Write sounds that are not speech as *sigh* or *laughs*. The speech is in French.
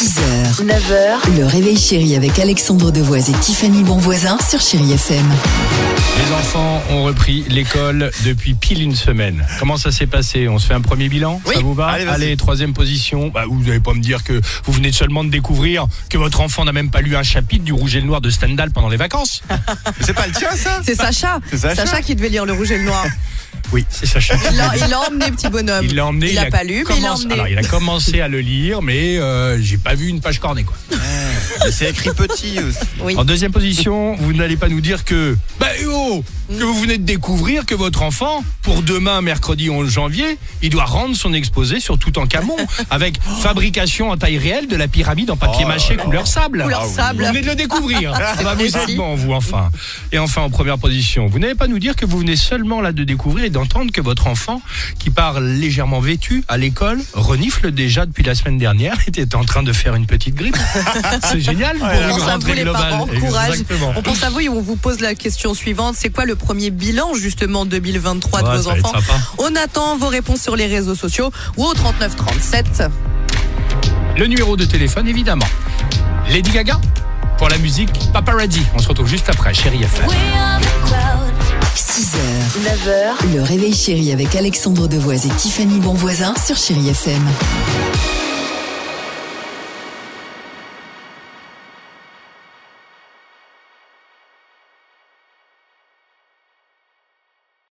6h, 9h, le réveil chéri avec Alexandre Devoise et Tiffany Bonvoisin sur Chéri FM. Les enfants ont repris l'école depuis pile une semaine. Comment ça s'est passé? On se fait un premier bilan? Ça vous va? Allez, troisième position. Bah, vous n'allez pas me dire que vous venez seulement de découvrir que votre enfant n'a même pas lu un chapitre du Rouge et le Noir de Stendhal pendant les vacances. *laughs* C'est pas le tien ça? C'est Sacha. C'est Sacha. qui devait lire le rouge et le noir. *laughs* Oui, c'est Sacha. Il l'a il l'a emmené, petit bonhomme. Il l'a emmené. Il l'a pas lu, mais il l'a emmené. Alors, il a commencé à le lire, mais euh, j'ai pas vu une page cornée, quoi. Mais C'est écrit petit aussi. Oui. En deuxième position, vous n'allez pas nous dire que, bah, oh, que vous venez de découvrir que votre enfant, pour demain, mercredi 11 janvier, il doit rendre son exposé sur tout en camon *laughs* avec fabrication en taille réelle de la pyramide en papier Oh mâché couleur sable. Couleur Vous sable. venez de le découvrir. *laughs* Ça va vous précis. être bon, vous, enfin. Et enfin, en première position, vous n'allez pas nous dire que vous venez seulement là de découvrir et d'entendre que votre enfant, qui part légèrement vêtu à l'école, renifle déjà depuis la semaine dernière, *laughs* était en train de faire une petite grippe. C'est génial pour On une pense à vous rentrée les globale. parents, courage. Exactement. On pense à vous et on vous pose la question suivante. C'est quoi le premier bilan justement 2023 de Ouais, vos enfants. On attend vos réponses sur les réseaux sociaux ou au 39 37. Le numéro de téléphone, évidemment. Lady Gaga pour la musique Paparazzi. On se retrouve juste après, chérie FM. 6h, 9h, le réveil chéri avec Alexandre Devoise et Tiffany Bonvoisin sur Chéri FM.